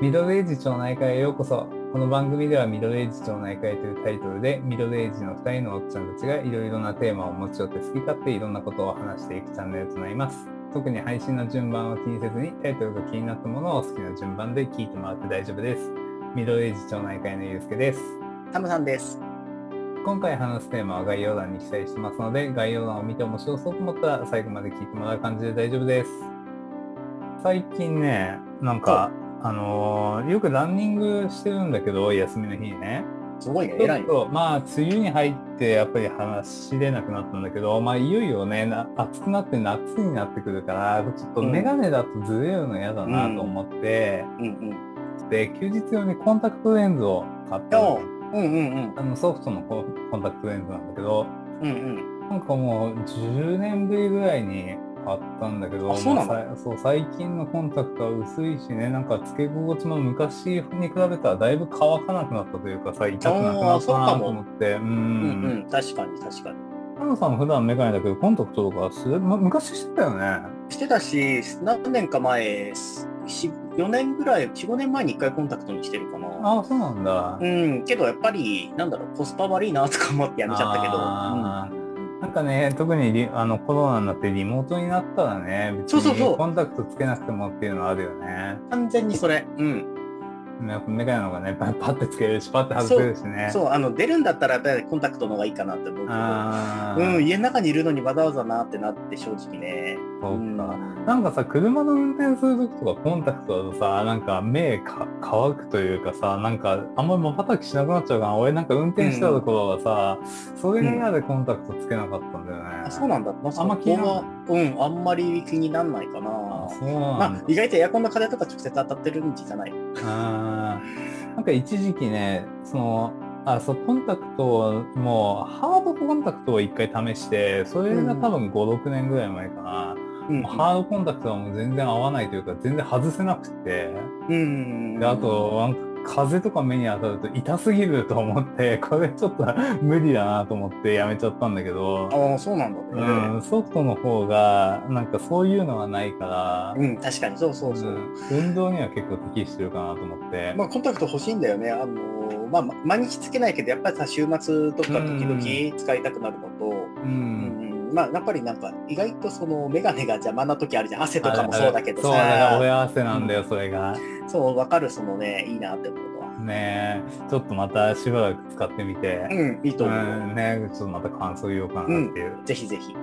ミドルエイジ町内会へようこそ。この番組ではミドルエイジ町内会というタイトルで、ミドルエイジの2人のおっちゃんたちがいろいろなテーマを持ち寄って好き勝手いろんなことを話していくチャンネルとなります。特に配信の順番を気にせずに、タイトルが気になったものを好きな順番で聞いてもらって大丈夫です。ミドルエイジ町内会のゆうすけです。タムさんです。今回話すテーマは概要欄に記載してますので、概要欄を見て面白そうと思ったら最後まで聞いてもらう感じで大丈夫です。最近ね、なんか、あのーよくランニングしてるんだけど、休みの日にね。すごいね、偉いね。っと、まあ、梅雨に入って、やっぱり走れなくなったんだけど、まあ、いよいよね、な暑くなって夏になってくるから、ちょっとメガネだとずれるの嫌だなと思って、うんうん。で、休日用にコンタクトレンズを買ったのおうんうんうん。あのソフトのココンタクトレンズなんだけど、うんうん。なんかもう10年ぶりぐらいに買ったんだけど、あそうまあさそう最近のコンタクトは薄いしね、なんかつけ心地も昔に比べたらだいぶ乾かなくなったというかさ、痛くなくなったなと思って、う。うんうんん。確かに確かに。ハムさんも普段メガネだけど、コンタクトとかする、ま、昔してたよね？してたし、何年か前、し4年ぐらい、4、5年前に1回コンタクトにしてるかな。ああ、そうなんだ。うん、けどやっぱり、なんだろう、コスパ悪いなとか思ってやめちゃったけど。なんかね、特にリあのコロナになってリモートになったらね、別そうそうそうにコンタクトつけなくてもっていうのはあるよね。完全にそれ。うん。やっぱメガネの方がね、パッてつけれるし、パッて外せるしね。そう、あの、出るんだったらやっぱりコンタクトの方がいいかなって思うけど。うん、家の中にいるのにわざわざなってなって正直ね。そうか。んなんかさ、車の運転するときとかコンタクトだとさ、なんか目か乾くというかさ、なんかあんまり瞬きしなくなっちゃうから、俺なんか運転してたところはさ、それが嫌でコンタクトつけなかったんだよね。あそうなんだ。まあんま気になうん、あんまり気になんないかな。あそうまなんだあ、。意外とエアコンの風とか直接当たってるんじゃない？あーなんか一時期ね、その、あ、そう、コンタクトも、ハードコンタクトを一回試して、それが多分5、6年ぐらい前かな。うんハードコンタクトはもう全然合わないというか、全然外せなくて。うん。で、あと、風とか目に当たると痛すぎると思って、これちょっと無理だなと思ってやめちゃったんだけど、ああ、そうなんだうね。ん、ソフトの方が、なんかそういうのがないから、うん、確かに、そうそうそう。うん運動には結構適してるかなと思って。まあ、コンタクト欲しいんだよね。あのまあ、ま毎日つけないけど、やっぱりさ、週末とか時々使いたくなるのと、ううんん、まあ、やっぱりなんか、意外とその、メガネが邪魔な時あるじゃん。汗とかもそうだけどそうだ親合わせなんだよ、それが。そう、わかる、そのね、いいなって思うのは。ねえ、ちょっとまたしばらく使ってみて、うん、いいと思う。うん、ねえちょっとまた感想言おうかなっていう。ぜひぜひ。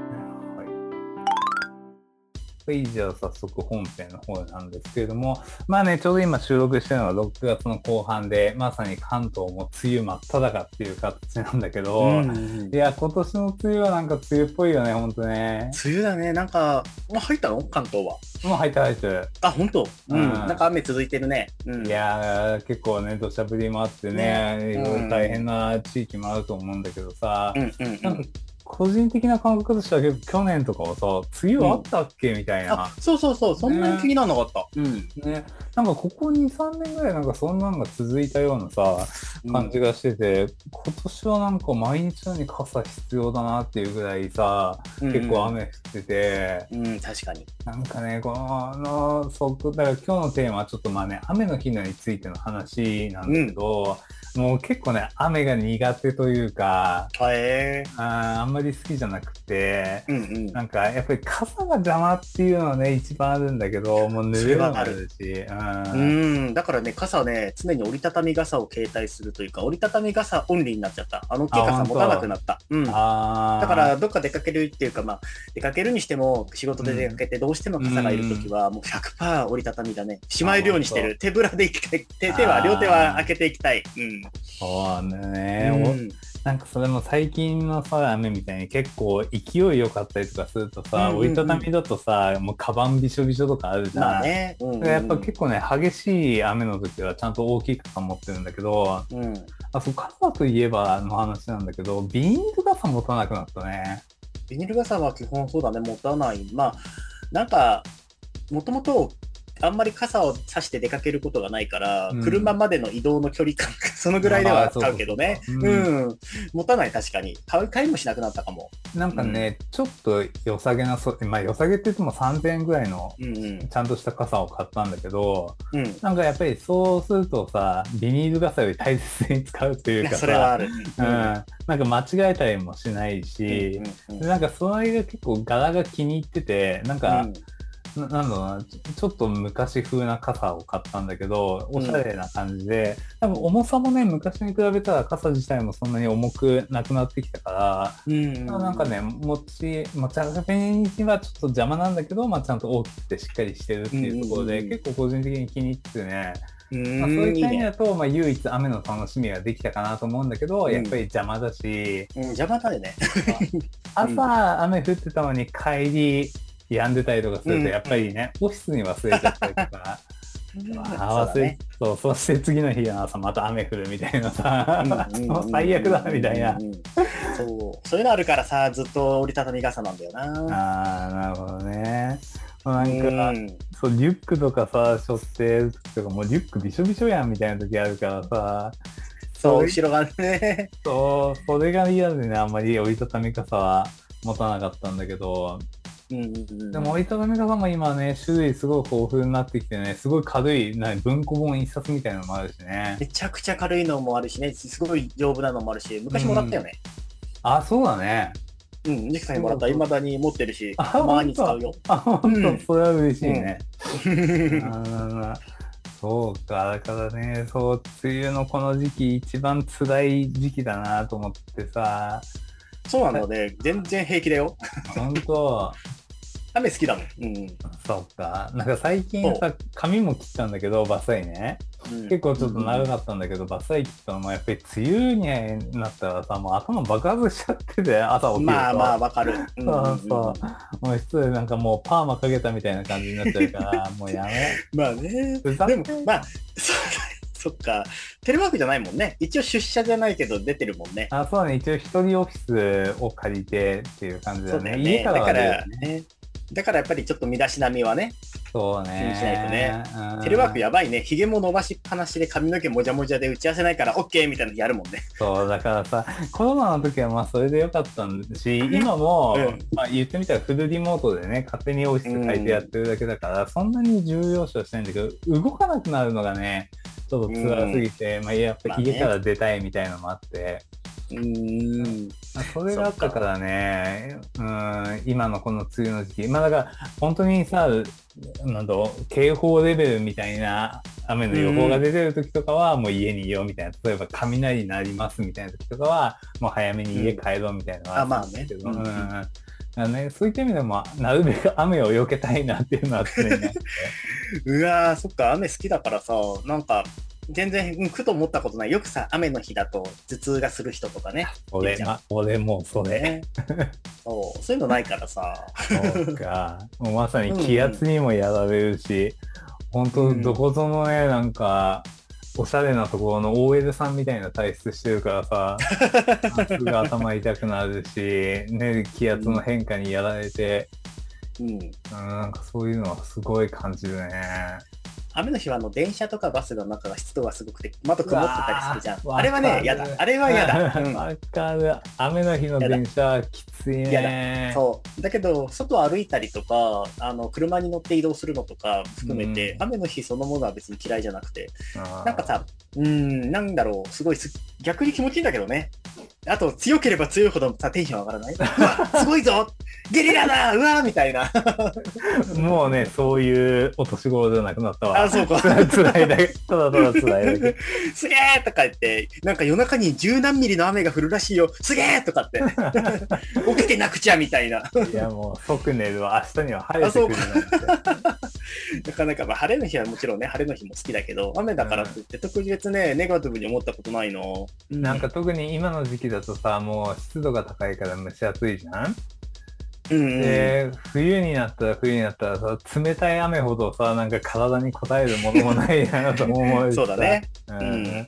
はい。じゃあ早速本編の方なんですけれども、まあね、ちょうど今収録してるのは6月の後半で、まさに関東も梅雨真っ只中っていう形なんだけど、うんいや、今年の梅雨はなんか梅雨っぽいよね、ほんとね。梅雨だね、なんか、もう入ったの？関東は。もう入って入ってる。あ、本当？うん。うんなんか雨続いてるね。うん。いやー、結構ね、土砂降りもあってね、ねいろいろ大変な地域もあると思うんだけどさ、うんうんうなんかん。個人的な感覚としては結構去年とかはさ、梅雨あったっけ、みたいなあ。、そうそうそう、そんなに気にならなかった。うん。ね、なんかここ2、3年ぐらいなんかそんなんが続いたようなさ、感じがしてて、今年はなんか毎日のように傘必要だなっていうぐらいさ、うん結構雨降ってて、うん、確かに。なんかね、この、あの、そこ、だから今日のテーマはちょっとまあね、雨の日のについての話なんだけど、もう結構ね、雨が苦手というか。あーあんまり好きじゃなくて、うんうん。なんかやっぱり傘が邪魔っていうのはね、一番あるんだけど、もう濡れるのもあるし、ううんん、だからね、傘ね、常に折りたたみ傘を携帯するというか、折りたたみ傘オンリーになっちゃった。あの大きい傘持たなくなった。うん。だから、どっか出かけるっていうか、まあ、出かけるにしても、仕事で出かけて、どうしても傘がいるときは、もう100%折りたたみだね。しまえるようにしてる。手ぶらで行きたい。手手は、両手は開けていきたい。うん。そうね、うんおなんかそれも最近のさ、雨みたいに結構勢い良かったりとかするとさ、折りたたみだとさ、もうカバンびしょびしょとかあるじゃん。まあね。うんうんやっぱ結構ね、激しい雨の時はちゃんと大きい傘持ってるんだけど、うん。あ、そう、傘といえばの話なんだけど、ビニール傘持たなくなったね。ビニール傘は基本そうだね、持たない。まあ、なんか、もともとあんまり傘を差して出かけることがないから、うん車までの移動の距離感、そのぐらいでは買うけどね。まあそうそうん。持たない、確かに。買う、買いもしなくなったかも。なんかね、ちょっと良さげなそ、まあ良さげって言っても3000円ぐらいのうんうん。ちゃんとした傘を買ったんだけど、うん。なんかやっぱりそうするとさ、ビニール傘より大切に使うっていうかそれはあさ、る。うん、なんか間違えたりもしないし、うんうんでなんかそれが結構柄が気に入ってて、なんか、ななんだろうな。ちょ、ちょっと昔風な傘を買ったんだけど、おしゃれな感じで、多分重さもね、昔に比べたら傘自体もそんなに重くなくなってきたから、うん。うん。なんかね、持ち、持ち運びにはちょっと邪魔なんだけど、まあ、ちゃんと大きくてしっかりしてるっていうところで、うんうんうん。結構個人的に気に入っててね、うん、まあ、そういった意味だと、まあ、唯一雨の楽しみができたかなと思うんだけど、うん。やっぱり邪魔だし、うん、邪魔だよね。朝雨降ってたのに帰り止んでたりとかすると、うんやっぱりね、オフィスに忘れちゃったりとか、合わせ、そうそう、そして次の日の朝また雨降るみたいなさ、最悪だみたいなそう。そういうのあるからさ、ずっと折りたたみ傘なんだよな。ああ、なるほどね。なんか、うんそう、リュックとかさ、背負ってる時とか、もうリュックびしょびしょやんみたいな時あるからさ、そう、れ後ろがね。そう、それが嫌でね、あんまり折りたたみ傘は持たなかったんだけど、うんうんうんでも折りたたみ傘も今ね、種類すごい豊富になってきてね、すごい軽い、な文庫本一冊みたいなのもあるしね。めちゃくちゃ軽いのもあるしね、すごい丈夫なのもあるし、昔もらったよね。あ、そうだね。うん、ニキさんにもらった、未だに持ってるし、あたまに使うよ。あ、ほんと、うんそれは嬉しいね。うあーそうか、だからね、そう、梅雨のこの時期一番辛い時期だなと思ってさ、そうなので、全然平気だよ。ほんと、雨好きだもん。うん。そうか。なんか最近さ、髪も切ったんだけど、バッサリね。うん結構ちょっと長かったんだけど、バッサリ切ったのもやっぱり梅雨になったらさ、もう頭爆発しちゃってて、朝起きると。まあまあ、わかる。う んそうそう。もう失礼なんかもうパーマかけたみたいな感じになっちゃうから、もうやめ。まあね。でも、まあ、そそっか。テレワークじゃないもんね。一応出社じゃないけど出てるもんね。あ、そうだね。一応一人オフィスを借りてっていう感じだね。だよね。家からはね。ね。だからやっぱりちょっと身だしなみはね、そうね。気にしないとねうんテレワークやばいね。髭も伸ばしっぱなしで髪の毛もじゃもじゃで打ち合わせないから OK みたいなのやるもんね。そう、だからさ、コロナの時はまあそれでよかったんだし、今も、うんまあ言ってみたらフルリモートでね、勝手にオフィス借りてやってるだけだから、そんなに重要視はしてないんだけど、動かなくなるのがね、ちょっと辛すぎて、まあやっぱ家から出たいみたいのもあって、うーん。まあそれがあったからね、うん、今のこの梅雨の時期、まあだから本当にさ、なんだ警報レベルみたいな雨の予報が出てる時とかはもう家にいようみたいな、例えば雷になりますみたいな時とかはもう早めに家帰ろうみたいなのはあまあったんですけど、ねうんうん。うんだからね、そういった意味でもなるべく雨を避けたいなっていうのは常にあって。うわー、そっか、雨好きだからさ、なんか、全然、うん、ふと思ったことない。よくさ、雨の日だと頭痛がする人とかね。俺、ま、俺もうそれ。ね。そう、そういうのないからさ。そうか。もうまさに気圧にもやられるし、本当うんどこぞのね、なんか、おしゃれなところの OL さんみたいな体質してるからさ、すぐ頭痛くなるし、ね、気圧の変化にやられて、うん。うん、なんかそういうのはすごい感じるね。雨の日はあの電車とかバスの中が湿度がすごくて窓曇ってたりするじゃん。あれはね、嫌だ。あれは嫌だ。うんわかる。雨の日の電車はきついやね。そう。だけど、外歩いたりとか、あの、車に乗って移動するのとか含めて、うん雨の日そのものは別に嫌いじゃなくて、なんかさ、うーん、なんだろう、すごいす、逆に気持ちいいんだけどね。あと、強ければ強いほどさ、テンション上がらないすごいぞゲリラだうわみたいな。もうね、そういうお年頃じゃなくなったわ。あ、そうか。辛いだけ。ただただ辛いだけ。すげーとか言って、なんか夜中に十何ミリの雨が降るらしいよ。すげーとかって。起きてなくちゃみたいな。いやもう即寝るわ。明日には晴れてくる。なかなか、まあ、晴れの日はもちろんね、晴れの日も好きだけど、雨だからって言って、特別ね、ネガティブに思ったことないの？なんか特に今の時期だとさ、もう湿度が高いから蒸し暑いじゃん、うんうん、で、冬になったら冬になったらさ、冷たい雨ほどさ、なんか体に応えるものもないなと思うそうだね。うん。うん。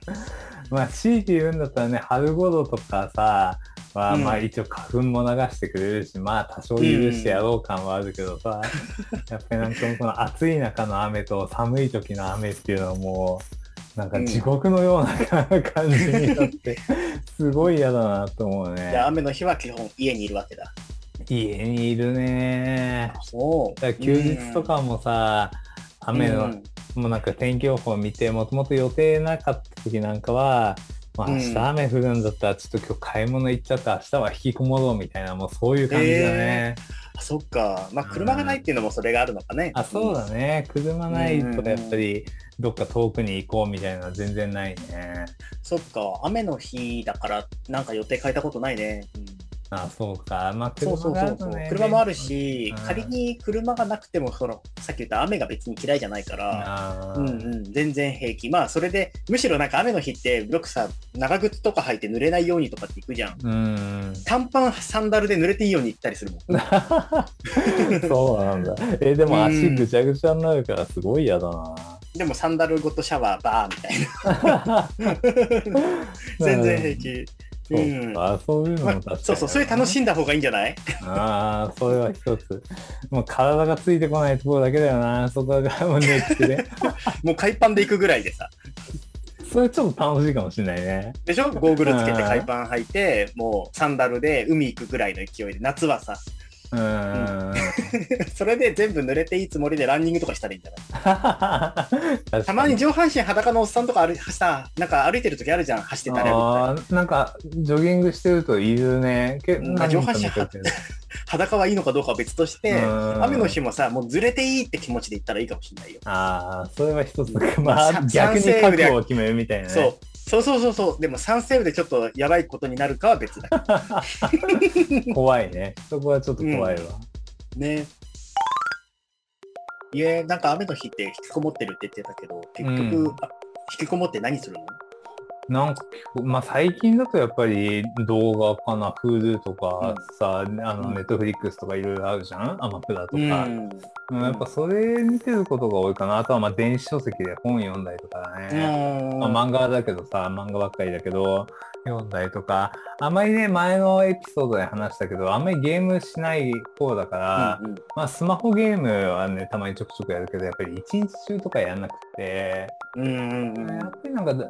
まあ、強いて言うんだったらね、春頃とかさ、は、うん。まあ一応花粉も流してくれるし、まあ多少許してやろう感はあるけどさ、やっぱりなんかこの暑い中の雨と寒い時の雨っていうのはもう、なんか地獄のような感じになって、すごい嫌だなと思うねじゃ。あ雨の日は基本家にいるわけだ。家にいるね。そう。だ休日とかもさ、雨の、うんもうなんか天気予報見て、もともと予定なかった時なんかは、まあ、うん明日雨降るんだったら、ちょっと今日買い物行っちゃって、明日は引きこもろうみたいな、もうそういう感じだね。あそっか。まあ車がないっていうのもそれがあるのかね。あ、そうだね。車ないとやっぱり、どっか遠くに行こうみたいなのは全然ないね。そっか。雨の日だからなんか予定変えたことないね。うんあ、そうか。まあ、そうそう車があそうそう、るとね。車もあるし、うん仮に車がなくてもそのさっき言った雨が別に嫌いじゃないから、うんうん、全然平気まあそれでむしろなんか雨の日ってよくさ長靴とか履いて濡れないようにとかって行くじゃんうん。短パンサンダルで濡れていいように行ったりするもん そうなんだ。え、でも足うんぐちゃぐちゃになるからすごい嫌だな。でもサンダルごとシャワーバーみたいな。全然平気。そううん。か、そういうのもま確かに、あ、そうそうそれ楽しんだ方がいいんじゃない？ああ、それは一つ。もう体がついてこないところだけだよな、そこがもうネックで。もう海パンで行くぐらいでさ。それちょっと楽しいかもしれないね。でしょ？ゴーグルつけて海パン履いてもうサンダルで海行くぐらいの勢いで。夏はさうーん。それで全部濡れていいつもりでランニングとかしたらいいんじゃない？たたまに上半身裸のおっさんとか歩いさ、なんか歩いてる時あるじゃん、走ってたり歩いあーなんか、ジョギングしてるといるね。けうん上半身 裸はいいのかどうかは別として、うん雨の日もさ、もうずれていいって気持ちで行ったらいいかもしれないよ。ああ、それは一つ。うんまあさ、逆に覚悟を決めるみたいなね。そう。そうそうそうそう。でも3セーブでちょっとやばいことになるかは別だ。怖いね。そこはちょっと怖いわ。ね。いえ、なんか雨の日って引きこもってるって言ってたけど、結局、うんあ引きこもって何するの？なんかまあ最近だとやっぱり動画かな、Hulu とかさ、あの、うん Netflix とかいろいろあるじゃん？アマプラとか。うん。うんやっぱそれ見てることが多いかな。あとはまあ電子書籍で本読んだりとかだね。うんまあ、漫画だけどさ、漫画ばっかりだけど、読んだりとか、あんまりね、前のエピソードで話したけど、あんまりゲームしない方だから、うんうんまあスマホゲームはね、たまにちょくちょくやるけど、やっぱり一日中とかやんなくて、うんやっぱりなんかド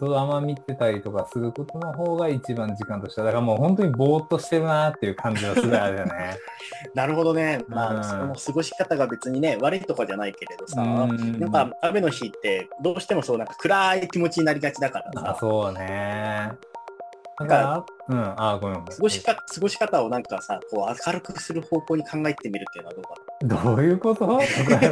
ドラマ見てたりとかすることの方が一番時間としては、だからもう本当にぼーっとしてるなっていう感じはするあれだね。なるほどね。まうんあ、その過ごし方が別にね、悪いとかじゃないけれどさ、うんなんか雨の日ってどうしてもそうなんか暗い気持ちになりがちだからあ、さ、そうね。なんか、うん、あ、ごめんごめん。過ごしか過ごし方をなんかさ、こう明るくする方向に考えてみるっていうのはどうかどういうこと？例え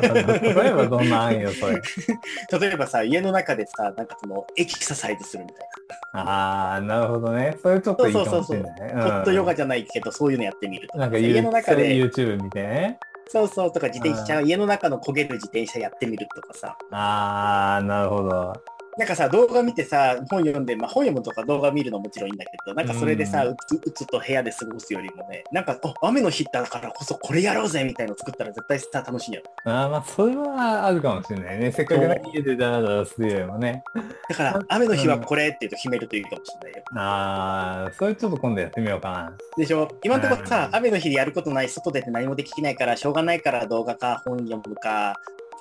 ば、例えばどんな案よ、それ。な。例えばさ、家の中でさ、なんかそのエクササイズするみたいああ、なるほどね。それちょっといいかもしれない。な。ホットヨガじじゃないけど、そういうのやってみるとか。なんか家の中で、YouTube 見てね。そうそうとか自転車、う家の中の焦げる自転車やってみるとかさ。ああ、なるほど。なんかさ、動画見てさ、本読んで、まあ本読むとか動画見るのももちろんいいんだけど、なんかそれでさ、ううつうつと部屋で過ごすよりもね、なんか、あ雨の日だからこそこれやろうぜみたいの作ったら絶対さ、楽しいやろ。あーまあ、それはあるかもしれないね。せっかくね家でダラダラするよりもね。だから、雨の日はこれっていうと決めるといいかもしれないよ。ああ、それちょっと今度やってみようかな。でしょ？今のところさう、ん雨の日でやることない、外出て何もできないから、しょうがないから動画か本読むか、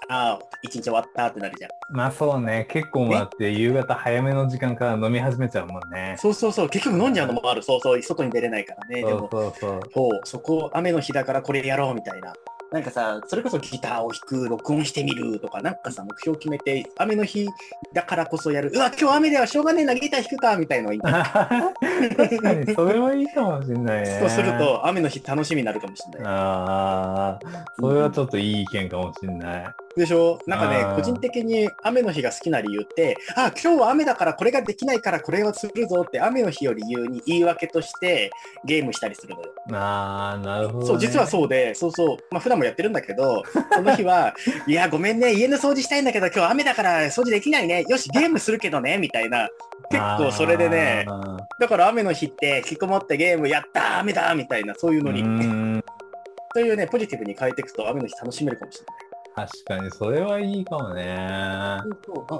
ああ、一日終わったってなるじゃん。まあそうね、結構もあって、夕方早めの時間から飲み始めちゃうもんね。そうそうそう、結局飲んじゃうのもある。そうそう、外に出れないからね。でも、そうそう。そう、そこ、雨の日だからこれやろうみたいな。なんかさ、それこそギターを弾く、録音してみるとか、なんかさ、目標決めて、雨の日だからこそやる。うわ、今日雨ではしょうがねえな、ギター弾くか、みたいのがいい。確かに、それはいいかもしれないね。そうすると、雨の日楽しみになるかもしれない。ああ、それはちょっといい意見かもしれない。でしょ？なんかね個人的に雨の日が好きな理由って、あ、今日は雨だからこれができないからこれをするぞって雨の日を理由に言い訳としてゲームしたりするのよ。ああ、なるほど、ね。そう、実はそうで、そうそう、まあ普段もやってるんだけど、その日は、いや、ごめんね、家の掃除したいんだけど今日雨だから掃除できないね。よし、ゲームするけどね、みたいな。結構それでね、あだから雨の日って引きこもってゲームやったー、雨だーみたいな、そういうのに、ーん そういうね、ポジティブに変えていくと雨の日楽しめるかもしれない。確かに、それはいいかもね。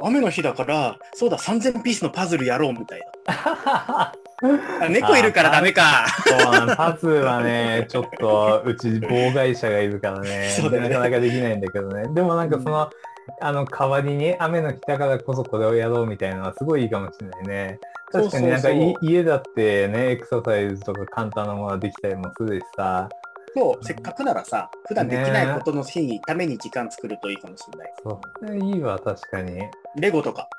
雨の日だから、そうだ、3000ピースのパズルやろうみたいな。あ猫いるからダメか。そうパズルはね、ちょっと、うち妨害者がいるからね、そうだよねなかなかできないんだけどね。でもなんかその、あの、代わりに雨の日だからこそこれをやろうみたいなのはすごいいいかもしれないね。確かになんか家だってね、エクササイズとか簡単なものができたりもするしさ、そう、せっかくならさ、普段できないことの日に、ために時間作るといいかもしれない。そう。いいわ、確かに。レゴとか。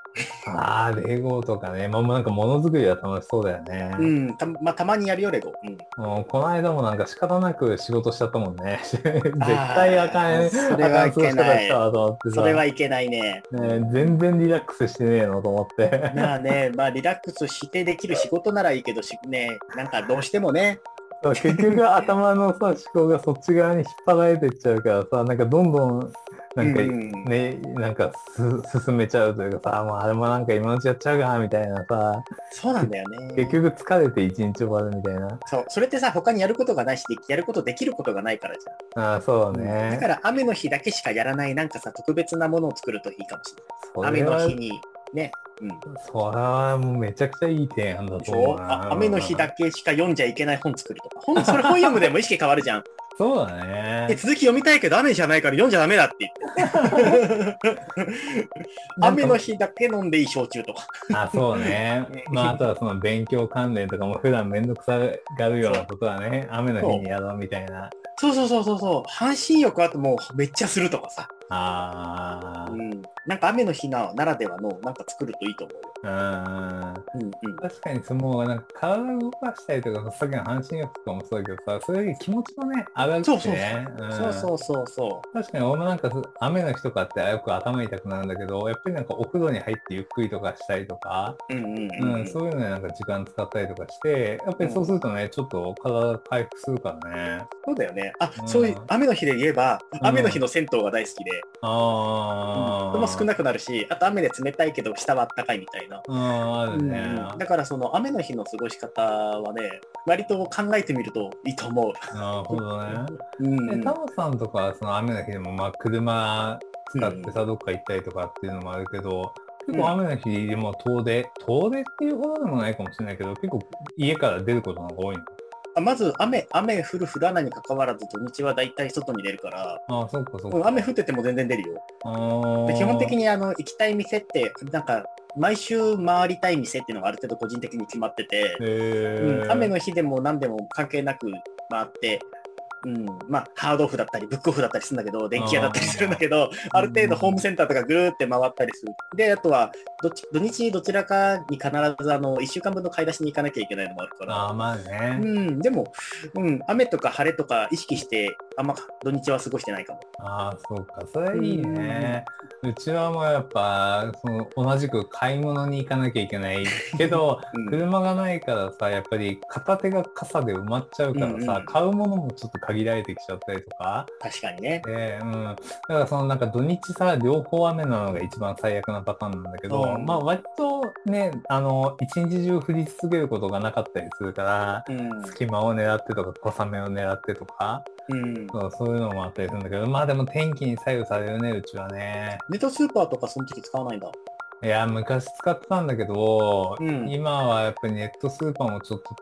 ああ、レゴとかね。まあ、なんか物作りは楽しそうだよね。うん、たまあ、たまにやるよ、レゴ。うん。もうこの間もなんか仕方なく仕事しちゃったもんね。絶対あかん、それはいけない。それはいけないね。ね、全然リラックスしてねえのと思って。まあね、まあリラックスしてできる仕事ならいいけどし、ね、なんかどうしてもね、そう結局頭のさ思考がそっち側に引っ張られてっちゃうからさ、なんかどんどんなんかうんね、なんかす進めちゃうというかさ、もうあれもなんか今のうちやっちゃうかみたいなさ、そうなんだよね。結局疲れて一日終わるみたいな。そう、それってさ、他にやることがないし、でやることできることがないからじゃん。ああ、そうね。だから雨の日だけしかやらない、なんかさ、特別なものを作るといいかもしれそない。雨の日に、ね、うん。それはもうめちゃくちゃいい提案だと思うな。あ雨の日だけしか読んじゃいけない本作るとか。本それ本読むでも意識変わるじゃん。そうだでね。続き読みたいけど雨じゃないから読んじゃダメだって言って。雨の日だけ飲んでいい焼酎とか。あ、そうね。まあ、あとはその勉強関連とかも普段めんどくさがるようなことはね、雨の日にやろうみたいな。そうそうそうそうそう。半身浴あともうめっちゃするとかさ。あうん。なんか雨の日なならではのなんか作るといいと思うよ。あ、うん。うんうん。確かにその、なんか体を動かしたりとか、さっきの半身浴とかもそうだけどさ、それだけ気持ちもね、上がるしね。んそうそうそうそ確かに俺もなんか雨の日とかってよく頭痛くなるんだけど、やっぱりなんかお風呂に入ってゆっくりとかしたりとか、う。うんうんううんん。そういうのになんか時間使ったりとかして、やっぱりそうするとね、ちょっと体が回復するからね。そうだよね。あ、うんそういう雨の日で言えば、ん雨の日の銭湯が大好きで、ああ。人も少なくなるし、あと雨で冷たいけど下は暖かいみたいな。うん、あるね。うんだからその雨の日の過ごし方はね、割と考えてみるといいと思う。なるほどね。うんえ、タモさんとかはその雨の日でも、まあ、車使ってさ、どっか行ったりとかっていうのもあるけど、結構雨の日でも遠出、遠出っていうほどでもないかもしれないけど、結構家から出ることの方が多いの？あまず雨、雨降る降らないに関わらず土日は大体外に出るから、ああ、そっかそ。うん雨降ってても全然出るよ。ああ。で基本的にあの行きたい店って、なんか毎週回りたい店っていうのがある程度個人的に決まってて、うん、雨の日でも何でも関係なく回って、うん、まあ、ハードオフだったり、ブックオフだったりするんだけど、電気屋だったりするんだけど、ある程度ホームセンターとかぐるーって回ったりする。で、あとは、どっち土日どちらかに必ず、あの、1週間分の買い出しに行かなきゃいけないのもあるから。ああ、まあね。うん、でも、うん、雨とか晴れとか意識して、あんま土日は過ごしてないかも。ああ、そうか。それいいね。うちはもうやっぱ、その、同じく買い物に行かなきゃいけないけど、うん、車がないからさ、やっぱり片手が傘で埋まっちゃうからさ、うんうん買うものもちょっと限られてきちゃったりとか。確かにね。で、うん。だからそのなんか土日さ、両方雨なのが一番最悪なパターンなんだけど、うんまあ割とね、あの、一日中降り続けることがなかったりするから、うん。隙間を狙ってとか小雨を狙ってとか、うん。そうそういうのもあったりするんだけど、まあでも天気に左右されるね、うちはね。ネットスーパーとかその時使わないんだ。いや、昔使ってたんだけど、うん今はやっぱりネットスーパーもちょっと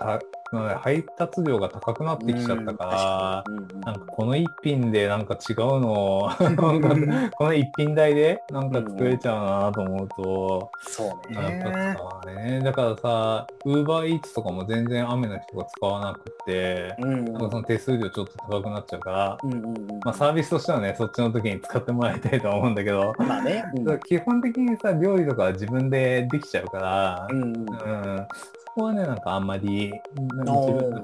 た、配達料が高くなってきちゃったから、うんうんうんなんかこの一品でなんか違うのを この一品代でなんか作れちゃうなと思うと、そうね。使わね。だからさ、ウーバーイーツとかも全然雨の日とか使わなくて、うん。なんかその手数料ちょっと高くなっちゃうから、うんうんうん。まあサービスとしてはね、そっちの時に使ってもらいたいとは思うんだけど、まあね。うん基本的にさ、料理とかは自分でできちゃうから、うんうんこはね、なんかあんまり、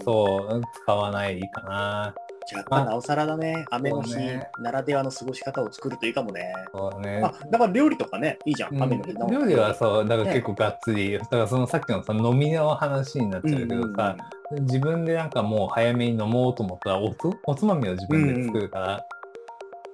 そう、使わないかな。じゃあ、なおさらだね。雨の日ならではの過ごし方を作るといいかもね。そうね。あ、だから料理とかね、いいじゃん。うん雨の日の。料理はそう、だから結構がっつり、だからそのさっきのさ、飲みの話になっちゃうけどさ、自分でなんかもう早めに飲もうと思ったらおつ、おつまみを自分で作るから、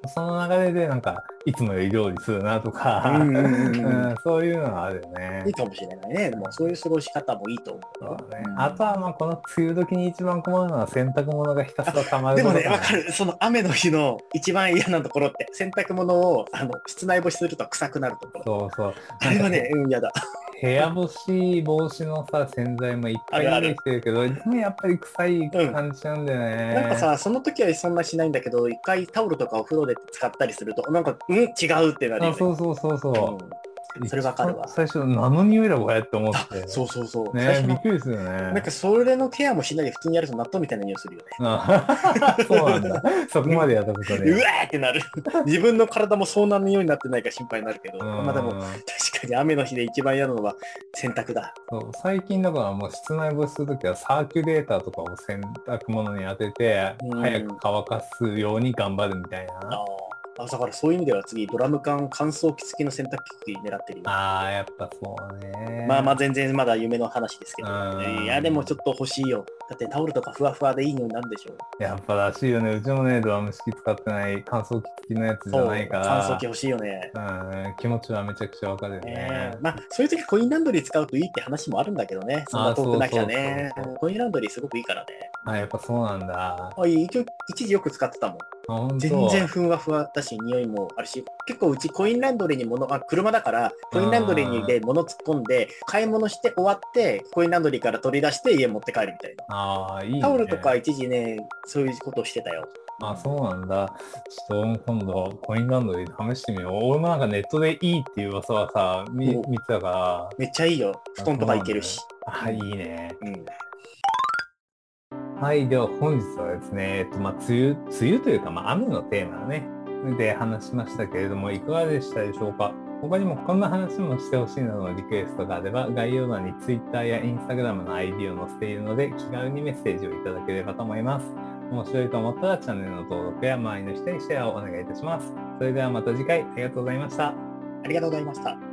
その流れでなんか、いつもより料理するなとか、うんうんうんうんそういうのがあるよねいい。かもしれないね。でもそういう過ごし方もいいと思うよ。そうだねうんあとはまあこの梅雨時に一番困るのは洗濯物がひたすら溜まるでもね、わかる。その雨の日の一番嫌なところって、洗濯物をあの室内干しすると臭くなるところ。そうそう。あれはね、うん、嫌だ。部屋干し防止のさ、洗剤もいっぱい出てきてるけど、でもやっぱり臭い感じなんだよね。なんかさ、その時はそんなしないんだけど、一回タオルとかお風呂で使ったりすると、なんか、うん、違うってなるよあね。そうそうそうそう。うんそれわかるわ最初、何の匂いだこれって思って。そうそうそう。最ねびっくりするよね。なんかそれのケアもしないで普通にやると納豆みたいな匂いするよね。あそうなんだ。そこまでやったことうわね。ーってなる。自分の体もそんな匂いになってないか心配になるけど、うんまあでも確かに雨の日で一番嫌なのは洗濯だ。そう最近だからもう室内干しするときはサーキュレーターとかを洗濯物に当てて、うん早く乾かすように頑張るみたいな。あだからそういう意味では次、ドラム缶乾燥機付きの洗濯機狙ってるよ。ああ、やっぱそうね。まあまあ全然まだ夢の話ですけど、うんいやでもちょっと欲しいよ。だってタオルとかふわふわでいいのになんでしょう。やっぱらしいよね。うちもね、ドラム式使ってない乾燥機付きのやつじゃないから。乾燥機欲しいよね。うん、気持ちはめちゃくちゃわかるよねねえ。まあそういう時コインランドリー使うといいって話もあるんだけどね。そんな遠くなきゃね。コインランドリーすごくいいからね。あ、やっぱそうなんだ。あ一時よく使ってたもん。全然ふんわふわだし、匂いもあるし、結構うちコインランドリーに物、あ、車だから、コインランドリーにで物突っ込んで、買い物して終わって、コインランドリーから取り出して家持って帰るみたいな。ああ、いいね。タオルとか一時ね、そういうことをしてたよ。あ、そうなんだ。ちょっと今度、コインランドリー試してみよう。俺もなんかネットでいいっていう噂はさ、見お見てたから、めっちゃいいよ。布団とかいけるし。あ、いいね。うん。はい、では本日はですね、えっと、まあ、梅雨、梅雨というか、まあ、雨のテーマね、で話しましたけれども、いかがでしたでしょうか？他にもこんな話もしてほしいなどのリクエストがあれば、概要欄に Twitter や Instagram の ID を載せているので、気軽にメッセージをいただければと思います。面白いと思ったらチャンネルの登録や周りの人にシェアをお願いいたします。それではまた次回ありがとうございました。ありがとうございました。